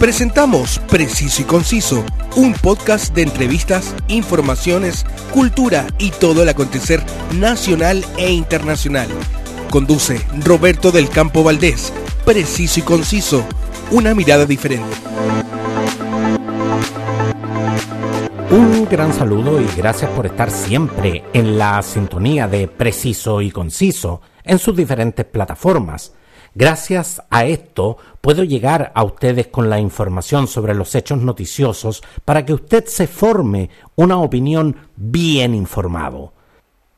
Presentamos Preciso y Conciso, un podcast de entrevistas, informaciones, cultura y todo el acontecer nacional e internacional. Conduce Roberto del Campo Valdés. Preciso y Conciso, una mirada diferente. Un gran saludo y gracias por estar siempre en la sintonía de Preciso y Conciso en sus diferentes plataformas Gracias a esto puedo llegar a ustedes con la información sobre los hechos noticiosos para que usted se forme una opinión bien informado.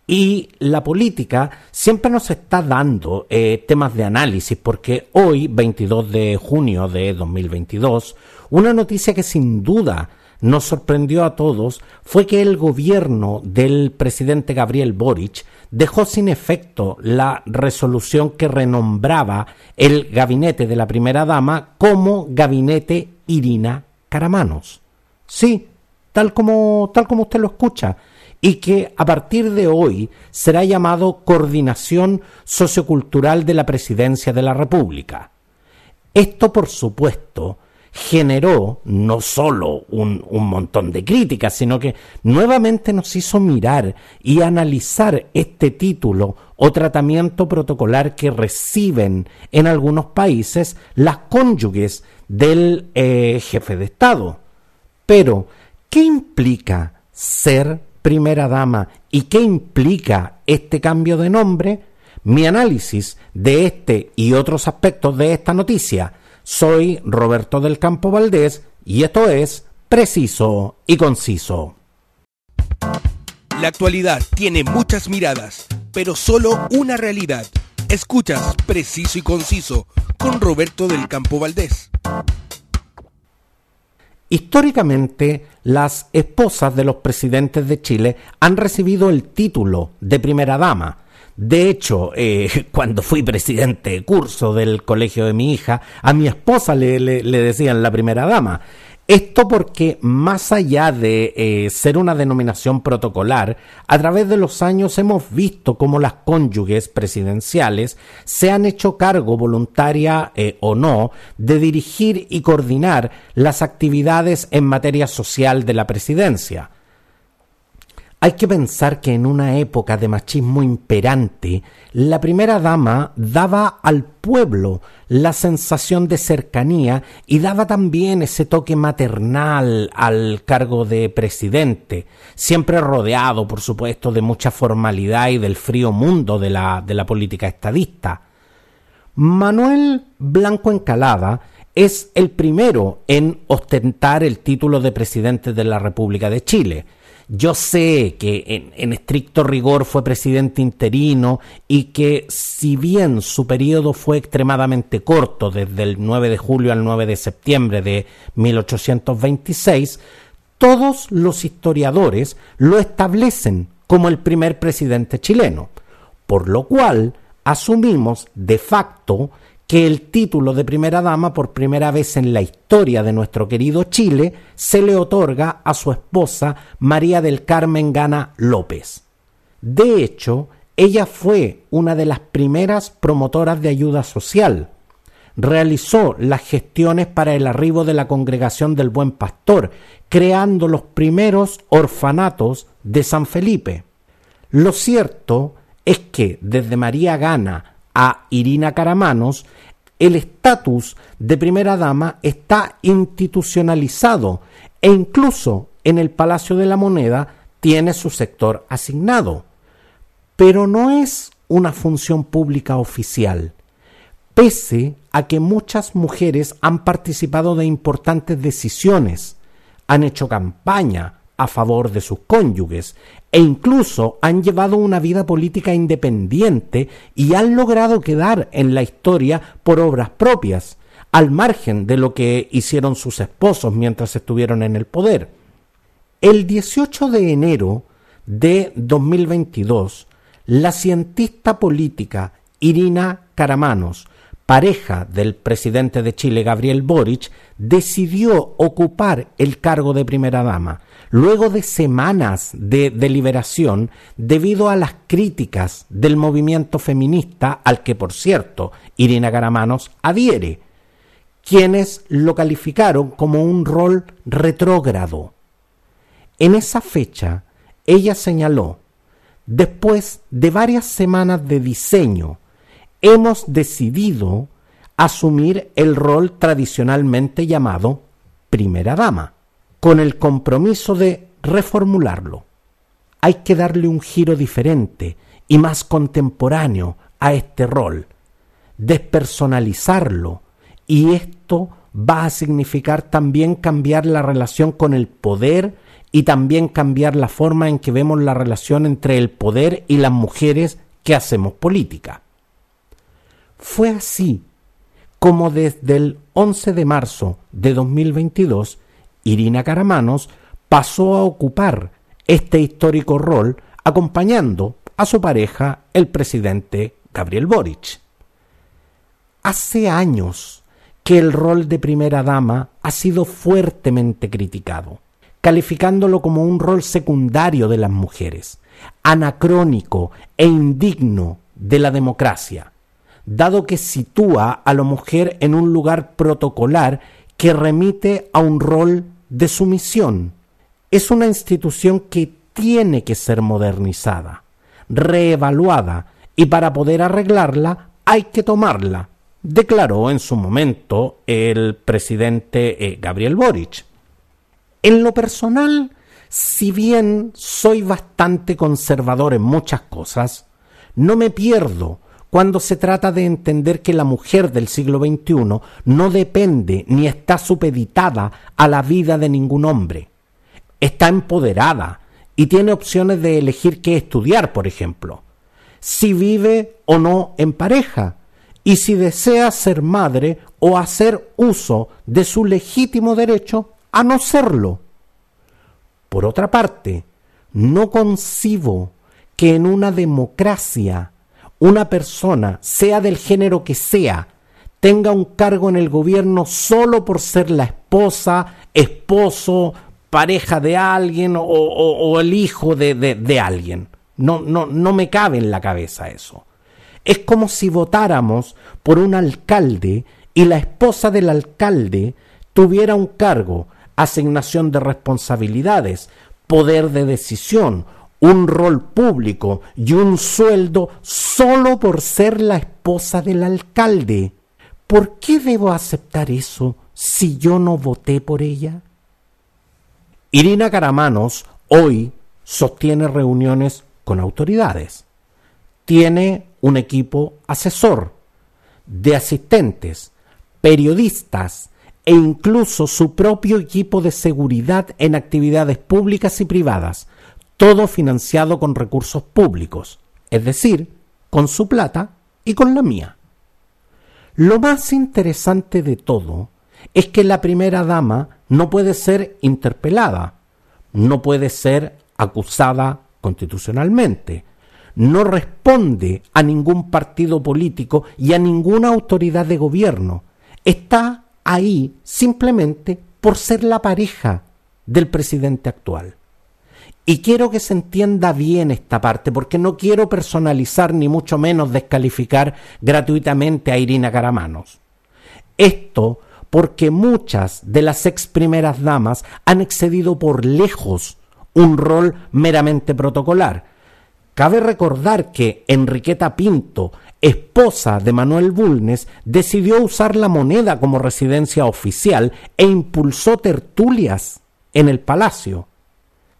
Y la política siempre nos está dando eh, temas de análisis porque hoy, 22 de junio de 2022, una noticia que sin duda nos sorprendió a todos fue que el gobierno del presidente Gabriel Boric dejó sin efecto la resolución que renombraba el gabinete de la primera dama como gabinete Irina Caramanos. Sí, tal como, tal como usted lo escucha, y que a partir de hoy será llamado Coordinación Sociocultural de la Presidencia de la República. Esto, por supuesto, generó no solo un, montón de críticas, sino que nuevamente nos hizo mirar y analizar este título o tratamiento protocolar que reciben en algunos países las cónyuges del eh, jefe de Estado. Pero, ¿qué implica ser primera dama y qué implica este cambio de nombre? Mi análisis de este y otros aspectos de esta noticia soy Roberto del Campo Valdés y esto es Preciso y Conciso. La actualidad tiene muchas miradas, pero solo una realidad. Escuchas Preciso y Conciso con Roberto del Campo Valdés. Históricamente, las esposas de los presidentes de Chile han recibido el título de primera dama, de hecho, eh, cuando fui presidente de curso del colegio de mi hija, a mi esposa le, decían la primera dama. Esto porque, más allá de eh, ser una denominación protocolar, a través de los años hemos visto cómo las cónyuges presidenciales se han hecho cargo, voluntaria eh, o no, de dirigir y coordinar las actividades en materia social de la presidencia. Hay que pensar que en una época de machismo imperante, la primera dama daba al pueblo la sensación de cercanía y daba también ese toque maternal al cargo de presidente, siempre rodeado, por supuesto, de mucha formalidad y del frío mundo de la, de la política estadista. Manuel Blanco Encalada es el primero en ostentar el título de presidente de la República de Chile yo sé que en, estricto rigor fue presidente interino y que si bien su periodo fue extremadamente corto, desde el 9 de julio al 9 de septiembre de 1826, todos los historiadores lo establecen como el primer presidente chileno, por lo cual asumimos de facto que el título de primera dama por primera vez en la historia de nuestro querido Chile se le otorga a su esposa María del Carmen Gana López. De hecho, ella fue una de las primeras promotoras de ayuda social. Realizó las gestiones para el arribo de la congregación del Buen Pastor, creando los primeros orfanatos de San Felipe. Lo cierto es que desde María Gana a Irina Caramanos, el estatus de primera dama está institucionalizado e incluso en el Palacio de la Moneda tiene su sector asignado. Pero no es una función pública oficial, pese a que muchas mujeres han participado de importantes decisiones, han hecho campaña, a favor de sus cónyuges e incluso han llevado una vida política independiente y han logrado quedar en la historia por obras propias, al margen de lo que hicieron sus esposos mientras estuvieron en el poder. El 18 de enero de 2022, la cientista política Irina Caramanos, pareja del presidente de Chile Gabriel Boric, decidió ocupar el cargo de primera dama luego de semanas de deliberación debido a las críticas del movimiento feminista al que, por cierto, Irina Garamanos adhiere. quienes lo calificaron como un rol retrógrado. En esa fecha, ella señaló, después de varias semanas de diseño, hemos decidido asumir el rol tradicionalmente llamado primera dama, con el compromiso de reformularlo. Hay que darle un giro diferente y más contemporáneo a este rol, despersonalizarlo, y esto va a significar también cambiar la relación con el poder y también cambiar la forma en que vemos la relación entre el poder y las mujeres que hacemos política. Fue así como desde el 11 de marzo de 2022, Irina Caramanos pasó a ocupar este histórico rol acompañando a su pareja, el presidente Gabriel Boric. Hace años que el rol de primera dama ha sido fuertemente criticado, calificándolo como un rol secundario de las mujeres, anacrónico e indigno de la democracia dado que sitúa a la mujer en un lugar protocolar que remite a un rol de sumisión. Es una institución que tiene que ser modernizada, reevaluada, y para poder arreglarla hay que tomarla, declaró en su momento el presidente eh, Gabriel Boric. En lo personal, si bien soy bastante conservador en muchas cosas, no me pierdo cuando se trata de entender que la mujer del siglo XXI no depende ni está supeditada a la vida de ningún hombre. Está empoderada y tiene opciones de elegir qué estudiar, por ejemplo, si vive o no en pareja, y si desea ser madre o hacer uso de su legítimo derecho a no serlo. Por otra parte, no concibo que en una democracia una persona, sea del género que sea, tenga un cargo en el gobierno solo por ser la esposa, esposo, pareja de alguien o, el hijo de, de alguien. No, no, no me cabe en la cabeza eso. Es como si votáramos por un alcalde y la esposa del alcalde tuviera un cargo, asignación de responsabilidades, poder de decisión, un rol público y un sueldo solo por ser la esposa del alcalde. ¿Por qué debo aceptar eso si yo no voté por ella? Irina Caramanos hoy sostiene reuniones con autoridades. Tiene un equipo asesor de asistentes, periodistas e incluso su propio equipo de seguridad en actividades públicas y privadas todo financiado con recursos públicos, es decir, con su plata y con la mía. Lo más interesante de todo es que la primera dama no puede ser interpelada, no puede ser acusada constitucionalmente, no responde a ningún partido político y a ninguna autoridad de gobierno. Está ahí simplemente por ser la pareja del presidente actual. Y quiero que se entienda bien esta parte, porque no quiero personalizar ni mucho menos descalificar gratuitamente a Irina Caramanos. Esto porque muchas de las ex primeras damas han excedido por lejos un rol meramente protocolar. Cabe recordar que Enriqueta Pinto, esposa de Manuel Bulnes, decidió usar la moneda como residencia oficial e impulsó tertulias en el palacio.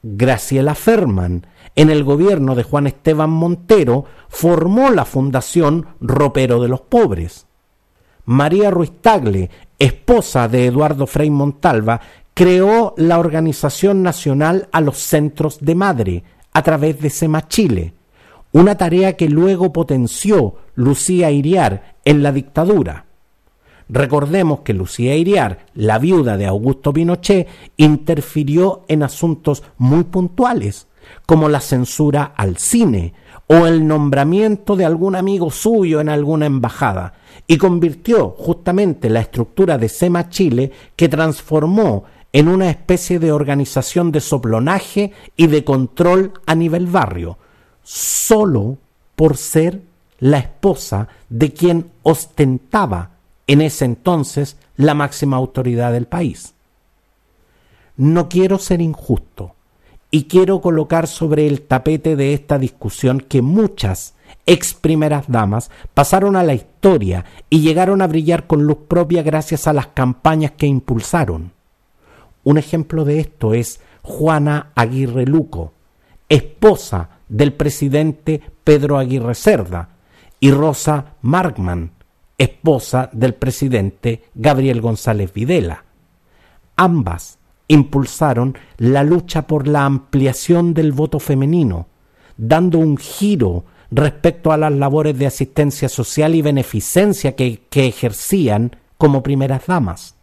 Graciela Ferman, en el gobierno de Juan Esteban Montero, formó la Fundación Ropero de los Pobres. María Ruiz Tagle, esposa de Eduardo Frei Montalva, creó la Organización Nacional a los Centros de Madre a través de SEMA Chile, una tarea que luego potenció Lucía Iriar en la dictadura. Recordemos que Lucía Iriar, la viuda de Augusto Pinochet, interfirió en asuntos muy puntuales, como la censura al cine o el nombramiento de algún amigo suyo en alguna embajada, y convirtió justamente la estructura de SEMA Chile que transformó en una especie de organización de soplonaje y de control a nivel barrio, solo por ser la esposa de quien ostentaba en ese entonces la máxima autoridad del país. No quiero ser injusto y quiero colocar sobre el tapete de esta discusión que muchas ex primeras damas pasaron a la historia y llegaron a brillar con luz propia gracias a las campañas que impulsaron. Un ejemplo de esto es Juana Aguirre Luco, esposa del presidente Pedro Aguirre Cerda, y Rosa Markman, esposa del presidente Gabriel González Videla. Ambas impulsaron la lucha por la ampliación del voto femenino, dando un giro respecto a las labores de asistencia social y beneficencia que, que ejercían como primeras damas.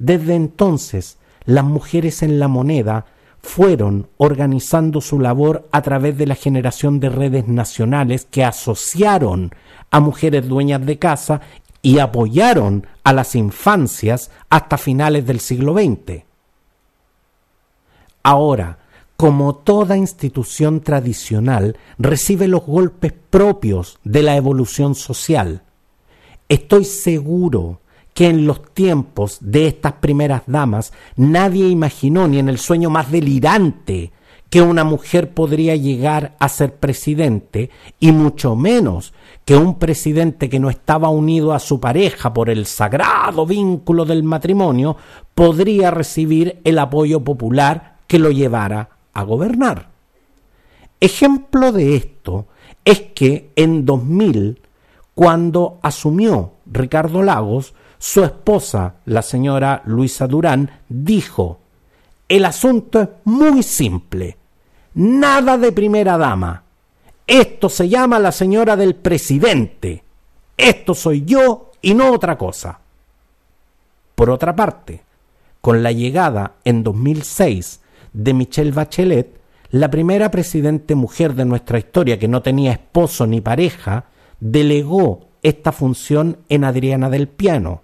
Desde entonces, las mujeres en la moneda fueron organizando su labor a través de la generación de redes nacionales que asociaron a mujeres dueñas de casa y apoyaron a las infancias hasta finales del siglo XX. Ahora, como toda institución tradicional, recibe los golpes propios de la evolución social. Estoy seguro que en los tiempos de estas primeras damas nadie imaginó ni en el sueño más delirante que una mujer podría llegar a ser presidente y mucho menos que un presidente que no estaba unido a su pareja por el sagrado vínculo del matrimonio podría recibir el apoyo popular que lo llevara a gobernar. Ejemplo de esto es que en 2000, cuando asumió Ricardo Lagos, su esposa, la señora Luisa Durán, dijo, el asunto es muy simple, nada de primera dama, esto se llama la señora del presidente, esto soy yo y no otra cosa. Por otra parte, con la llegada en 2006 de Michelle Bachelet, la primera presidente mujer de nuestra historia que no tenía esposo ni pareja, delegó esta función en Adriana del Piano,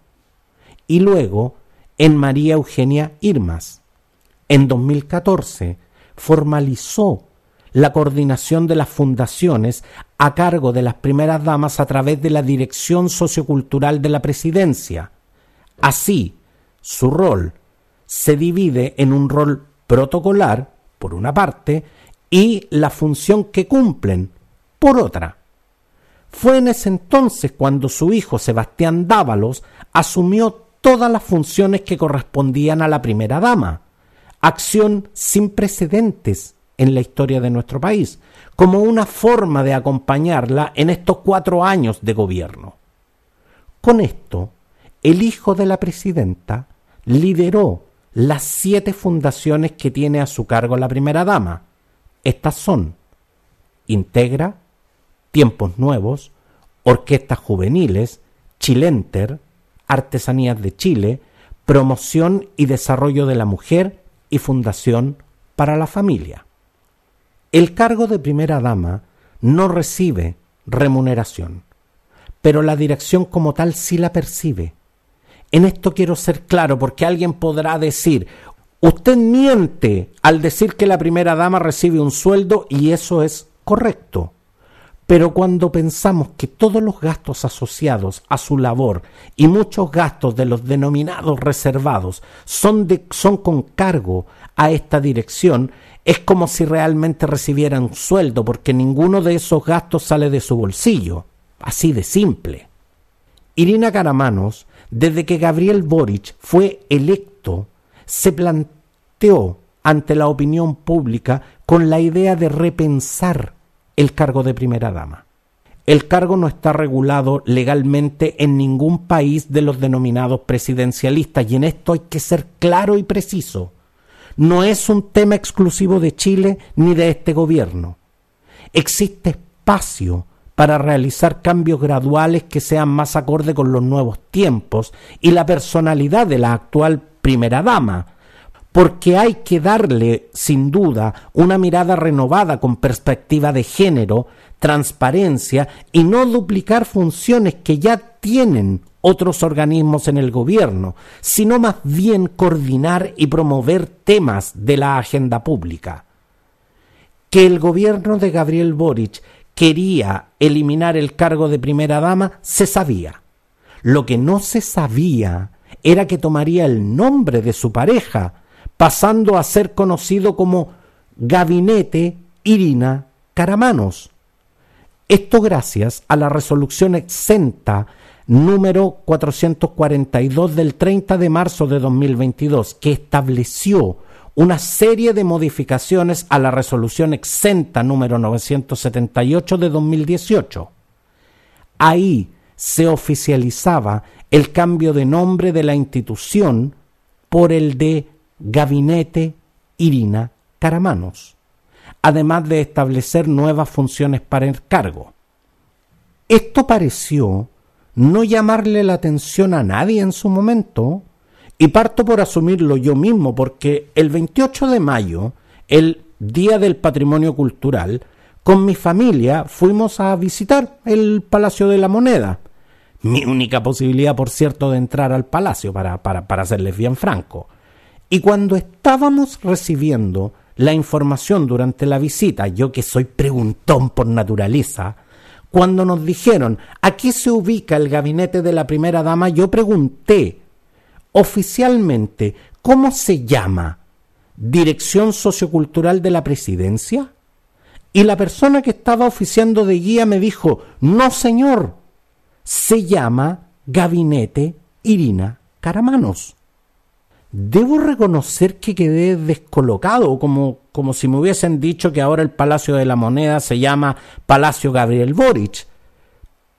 y luego en María Eugenia Irmas. En 2014 formalizó la coordinación de las fundaciones a cargo de las primeras damas a través de la Dirección Sociocultural de la Presidencia. Así, su rol se divide en un rol protocolar, por una parte, y la función que cumplen, por otra. Fue en ese entonces cuando su hijo Sebastián Dávalos asumió todas las funciones que correspondían a la primera dama, acción sin precedentes en la historia de nuestro país, como una forma de acompañarla en estos cuatro años de gobierno. Con esto, el hijo de la presidenta lideró las siete fundaciones que tiene a su cargo la primera dama. Estas son Integra, Tiempos Nuevos, Orquestas Juveniles, Chilenter, Artesanías de Chile, Promoción y Desarrollo de la Mujer y Fundación para la Familia. El cargo de primera dama no recibe remuneración, pero la dirección como tal sí la percibe. En esto quiero ser claro porque alguien podrá decir, usted miente al decir que la primera dama recibe un sueldo y eso es correcto. Pero cuando pensamos que todos los gastos asociados a su labor y muchos gastos de los denominados reservados son, con cargo a esta dirección, es como si realmente recibieran un sueldo, porque ninguno de esos gastos sale de su bolsillo. Así de simple. Irina Caramanos, desde que Gabriel Boric fue electo, se planteó ante la opinión pública con la idea de repensar el cargo de primera dama. El cargo no está regulado legalmente en ningún país de los denominados presidencialistas y en esto hay que ser claro y preciso. No es un tema exclusivo de Chile ni de este gobierno. Existe espacio para realizar cambios graduales que sean más acorde con los nuevos tiempos y la personalidad de la actual primera dama, porque hay que darle, sin duda, una mirada renovada con perspectiva de género, transparencia y no duplicar funciones que ya tienen otros organismos en el gobierno, sino más bien coordinar y promover temas de la agenda pública. Que el gobierno de Gabriel Boric quería eliminar el cargo de primera dama se sabía. Lo que no se sabía era que tomaría el nombre de su pareja, pasando a ser conocido como Gabinete Irina Caramanos. Esto gracias a la resolución exenta número 442 del 30 de marzo de 2022, que estableció una serie de modificaciones a la resolución exenta número 978 de 2018. Ahí se oficializaba el cambio de nombre de la institución por el de Gabinete Irina Caramanos, además de establecer nuevas funciones para el cargo. Esto pareció no llamarle la atención a nadie en su momento, y parto por asumirlo yo mismo, porque el 28 de mayo, el Día del Patrimonio Cultural, con mi familia fuimos a visitar el Palacio de la Moneda. Mi única posibilidad, por cierto, de entrar al palacio, para, para, para serles bien franco. Y cuando estábamos recibiendo la información durante la visita, yo que soy preguntón por naturaleza, cuando nos dijeron aquí se ubica el gabinete de la primera dama, yo pregunté oficialmente, ¿cómo se llama? ¿Dirección Sociocultural de la Presidencia? Y la persona que estaba oficiando de guía me dijo, no señor, se llama Gabinete Irina Caramanos. Debo reconocer que quedé descolocado, como, como si me hubiesen dicho que ahora el Palacio de la Moneda se llama Palacio Gabriel Boric.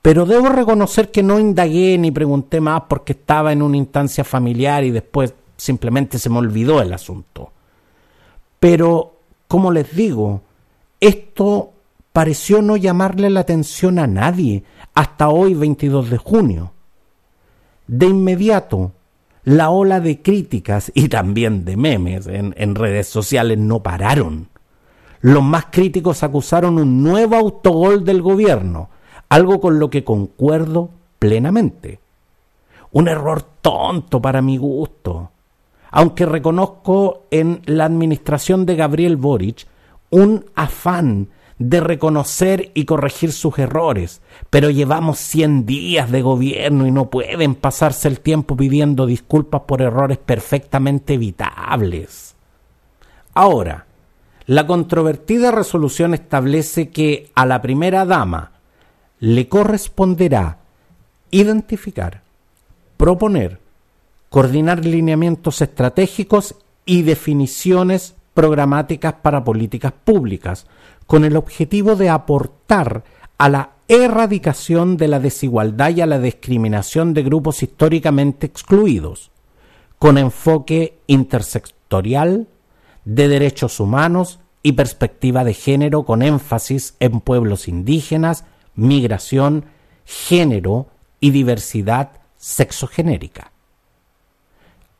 Pero debo reconocer que no indagué ni pregunté más porque estaba en una instancia familiar y después simplemente se me olvidó el asunto. Pero, como les digo, esto pareció no llamarle la atención a nadie hasta hoy 22 de junio. De inmediato, la ola de críticas y también de memes en, redes sociales no pararon. Los más críticos acusaron un nuevo autogol del gobierno, algo con lo que concuerdo plenamente. Un error tonto para mi gusto, aunque reconozco en la administración de Gabriel Boric un afán de reconocer y corregir sus errores, pero llevamos 100 días de gobierno y no pueden pasarse el tiempo pidiendo disculpas por errores perfectamente evitables. Ahora, la controvertida resolución establece que a la primera dama le corresponderá identificar, proponer, coordinar lineamientos estratégicos y definiciones programáticas para políticas públicas, con el objetivo de aportar a la erradicación de la desigualdad y a la discriminación de grupos históricamente excluidos, con enfoque intersectorial, de derechos humanos y perspectiva de género con énfasis en pueblos indígenas, migración, género y diversidad sexogenérica.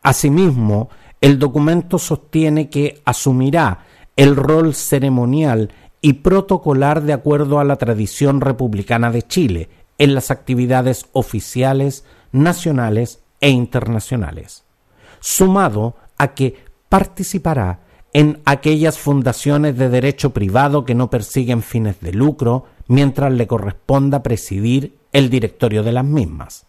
Asimismo, el documento sostiene que asumirá el rol ceremonial y protocolar de acuerdo a la tradición republicana de Chile en las actividades oficiales, nacionales e internacionales, sumado a que participará en aquellas fundaciones de derecho privado que no persiguen fines de lucro mientras le corresponda presidir el directorio de las mismas.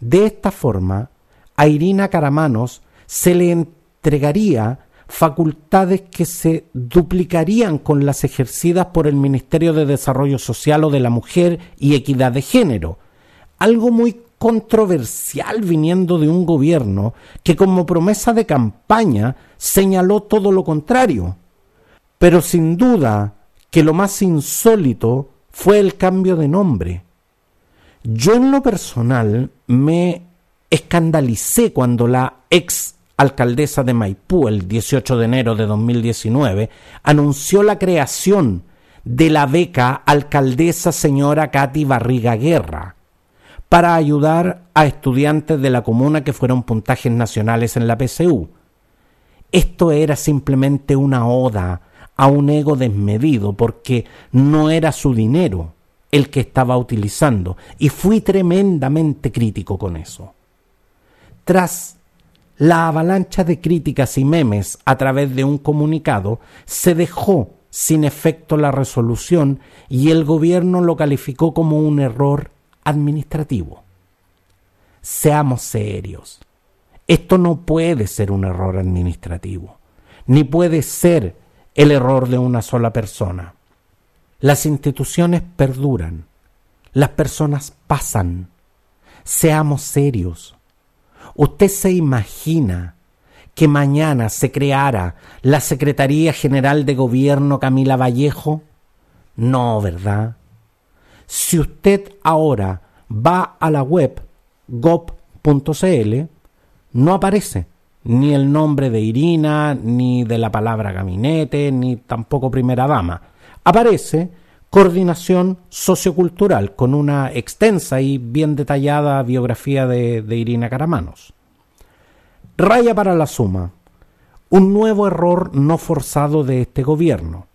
De esta forma, a Irina Caramanos se le entregaría facultades que se duplicarían con las ejercidas por el Ministerio de Desarrollo Social o de la Mujer y Equidad de Género, algo muy controversial viniendo de un gobierno que como promesa de campaña señaló todo lo contrario. Pero sin duda que lo más insólito fue el cambio de nombre. Yo en lo personal me escandalicé cuando la ex alcaldesa de Maipú el 18 de enero de 2019 anunció la creación de la beca alcaldesa señora Katy Barriga Guerra para ayudar a estudiantes de la comuna que fueron puntajes nacionales en la PCU. Esto era simplemente una oda a un ego desmedido porque no era su dinero el que estaba utilizando y fui tremendamente crítico con eso. Tras la avalancha de críticas y memes a través de un comunicado, se dejó sin efecto la resolución y el gobierno lo calificó como un error administrativo. seamos serios. Esto no puede ser un error administrativo, ni puede ser el error de una sola persona. Las instituciones perduran, las personas pasan. Seamos serios. ¿Usted se imagina que mañana se creara la Secretaría General de Gobierno Camila Vallejo? No, ¿verdad? Si usted ahora va a la web gov.cl, no aparece ni el nombre de Irina, ni de la palabra gabinete, ni tampoco primera dama. Aparece coordinación sociocultural con una extensa y bien detallada biografía de, Irina Caramanos. Raya para la suma. Un nuevo error no forzado de este gobierno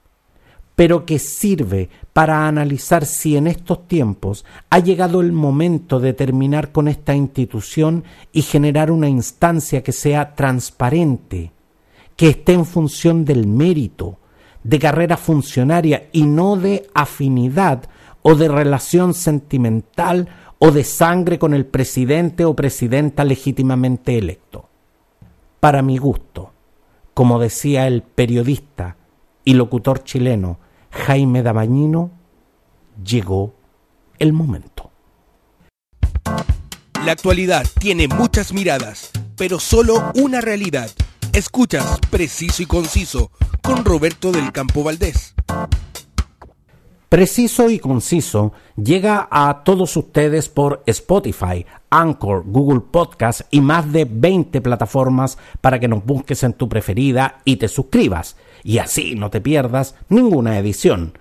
pero que sirve para analizar si en estos tiempos ha llegado el momento de terminar con esta institución y generar una instancia que sea transparente, que esté en función del mérito, de carrera funcionaria y no de afinidad o de relación sentimental o de sangre con el presidente o presidenta legítimamente electo. Para mi gusto, como decía el periodista y locutor chileno Jaime Dabañino, llegó el momento. La actualidad tiene muchas miradas, pero solo una realidad. Escuchas Preciso y Conciso con Roberto del Campo Valdés. Preciso y conciso llega a todos ustedes por Spotify, Anchor, Google Podcast y más de 20 plataformas para que nos busques en tu preferida y te suscribas y así no te pierdas ninguna edición.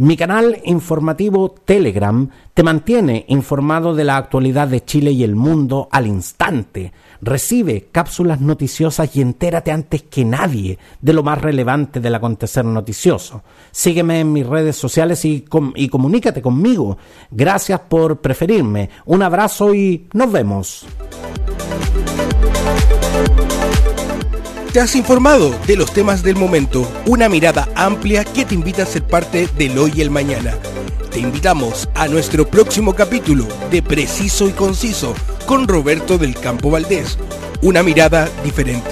Mi canal informativo Telegram te mantiene informado de la actualidad de Chile y el mundo al instante. Recibe cápsulas noticiosas y entérate antes que nadie de lo más relevante del acontecer noticioso. Sígueme en mis redes sociales y, comunícate conmigo. Gracias por preferirme. Un abrazo y nos vemos. Te has informado de los temas del momento, una mirada amplia que te invita a ser parte del hoy y el mañana. Te invitamos a nuestro próximo capítulo de Preciso y Conciso con Roberto del Campo Valdés, una mirada diferente.